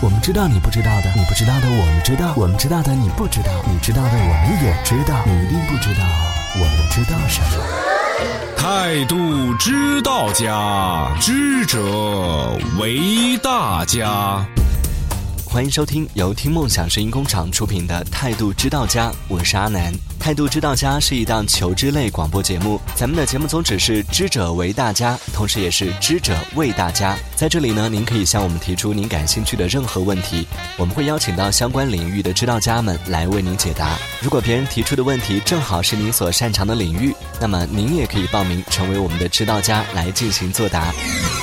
我们知道你不知道的，你不知道的我们知道，我们知道的你不知道，你知道的我们也知道，你一定不知道我们知道什么。态度知道家，知者为大家。欢迎收听由听梦想声音工厂出品的《态度知道家》，我是阿南。《态度知道家》是一档求知类广播节目，咱们的节目宗旨是知者为大家，同时也是知者为大家。在这里呢，您可以向我们提出您感兴趣的任何问题，我们会邀请到相关领域的知道家们来为您解答。如果别人提出的问题正好是您所擅长的领域，那么您也可以报名成为我们的知道家来进行作答。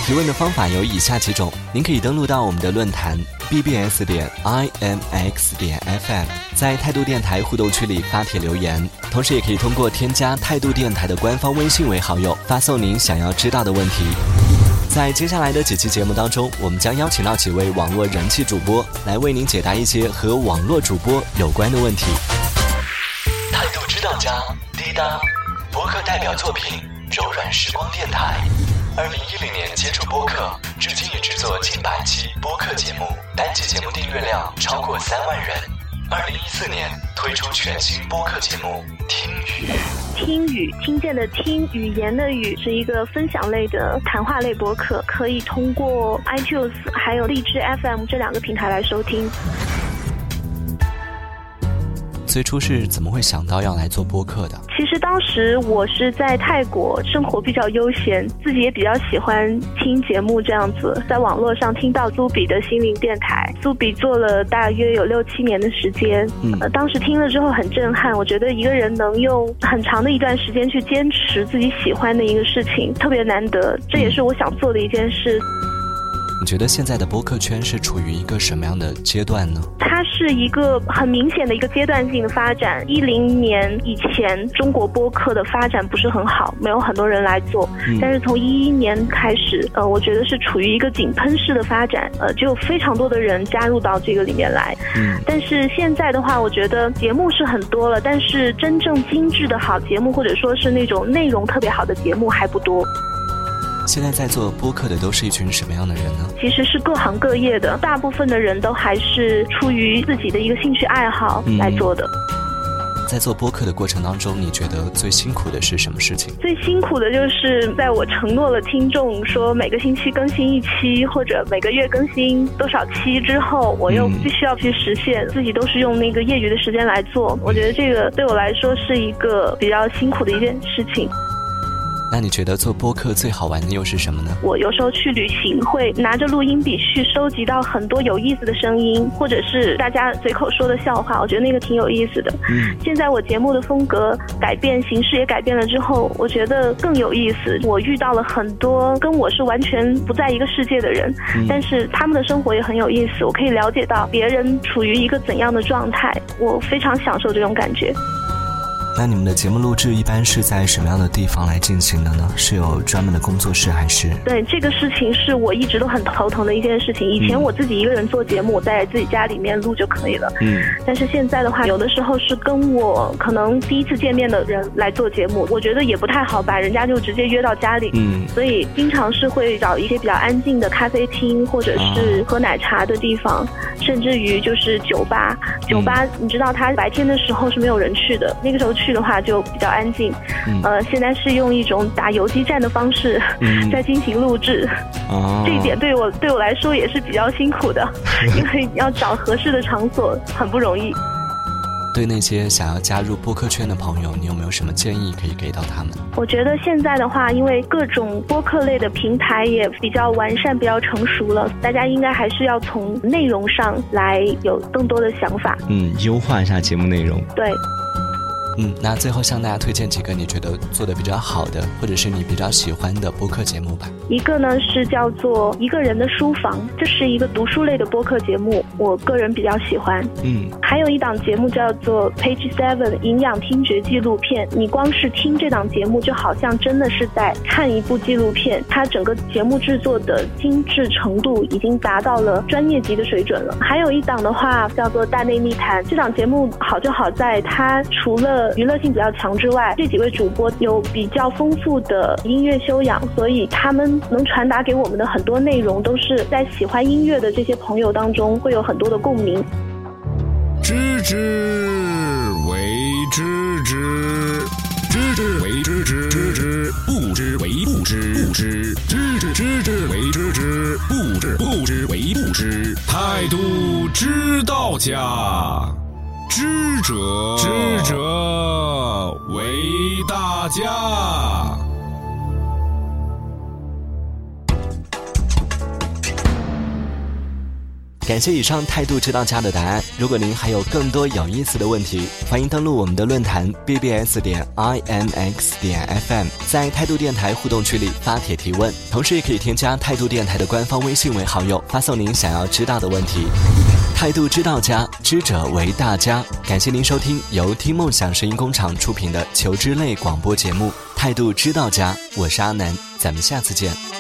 提问的方法有以下几种：您可以登录到我们的论坛。bbs 点 imx 点 fm，在态度电台互动区里发帖留言，同时也可以通过添加态度电台的官方微信为好友，发送您想要知道的问题。在接下来的几期节目当中，我们将邀请到几位网络人气主播来为您解答一些和网络主播有关的问题。态度指导家，滴答，博客代表作品《柔软时光电台》。二零一零年接触播客，至今已制作近百期播客节目，单集节目订阅量超过三万人。二零一四年推出全新播客节目《听语》，听语听见的听，语言的语，是一个分享类的谈话类播客，可以通过 iTunes 还有荔枝 FM 这两个平台来收听。最初是怎么会想到要来做播客的？其实当时我是在泰国生活比较悠闲，自己也比较喜欢听节目这样子，在网络上听到苏比的心灵电台，苏比做了大约有六七年的时间，嗯，当时听了之后很震撼，我觉得一个人能用很长的一段时间去坚持自己喜欢的一个事情，特别难得，这也是我想做的一件事。你觉得现在的播客圈是处于一个什么样的阶段呢？它是一个很明显的一个阶段性的发展。一零年以前，中国播客的发展不是很好，没有很多人来做。但是从一一年开始，呃，我觉得是处于一个井喷式的发展，呃，就有非常多的人加入到这个里面来。嗯。但是现在的话，我觉得节目是很多了，但是真正精致的好节目，或者说是那种内容特别好的节目还不多。现在在做播客的都是一群什么样的人呢？其实是各行各业的，大部分的人都还是出于自己的一个兴趣爱好来做的。在做播客的过程当中，你觉得最辛苦的是什么事情？最辛苦的就是在我承诺了听众说每个星期更新一期，或者每个月更新多少期之后，我又必须要去实现，自己都是用那个业余的时间来做。我觉得这个对我来说是一个比较辛苦的一件事情。那你觉得做播客最好玩的又是什么呢？我有时候去旅行，会拿着录音笔去收集到很多有意思的声音，或者是大家随口说的笑话，我觉得那个挺有意思的。嗯，现在我节目的风格改变，形式也改变了之后，我觉得更有意思。我遇到了很多跟我是完全不在一个世界的人，但是他们的生活也很有意思，我可以了解到别人处于一个怎样的状态，我非常享受这种感觉。那你们的节目录制一般是在什么样的地方来进行的呢？是有专门的工作室还是？对，这个事情是我一直都很头疼的一件事情。以前我自己一个人做节目，在自己家里面录就可以了。嗯。但是现在的话，有的时候是跟我可能第一次见面的人来做节目，我觉得也不太好把人家就直接约到家里。嗯。所以经常是会找一些比较安静的咖啡厅，或者是喝奶茶的地方，甚至于就是酒吧。酒吧，你知道，它白天的时候是没有人去的，那个时候。去的话就比较安静，呃，现在是用一种打游击战的方式在进行录制，这一点对我对我来说也是比较辛苦的，因为要找合适的场所很不容易。对那些想要加入播客圈的朋友，你有没有什么建议可以给到他们？我觉得现在的话，因为各种播客类的平台也比较完善、比较成熟了，大家应该还是要从内容上来有更多的想法。嗯，优化一下节目内容。对。嗯，那最后向大家推荐几个你觉得做的比较好的，或者是你比较喜欢的播客节目吧。一个呢是叫做一个人的书房，这是一个读书类的播客节目，我个人比较喜欢。嗯，还有一档节目叫做 Page Seven 营养听觉纪录片，你光是听这档节目，就好像真的是在看一部纪录片，它整个节目制作的精致程度已经达到了专业级的水准了。还有一档的话叫做大内密谈，这档节目好就好在它除了娱乐性比较强之外，这几位主播有比较丰富的音乐修养，所以他们能传达给我们的很多内容，都是在喜欢音乐的这些朋友当中会有很多的共鸣。知之为知之，知之为知之，知之不知为不知，不知知之知之为知之，不知不知为不知。态度知道家，知者知者为大家。感谢以上态度知道家的答案。如果您还有更多有意思的问题，欢迎登录我们的论坛 bbs 点 imx 点 fm，在态度电台互动区里发帖提问，同时也可以添加态度电台的官方微信为好友，发送您想要知道的问题。态度知道家，知者为大家。感谢您收听由听梦想声音工厂出品的求知类广播节目《态度知道家》，我是阿南，咱们下次见。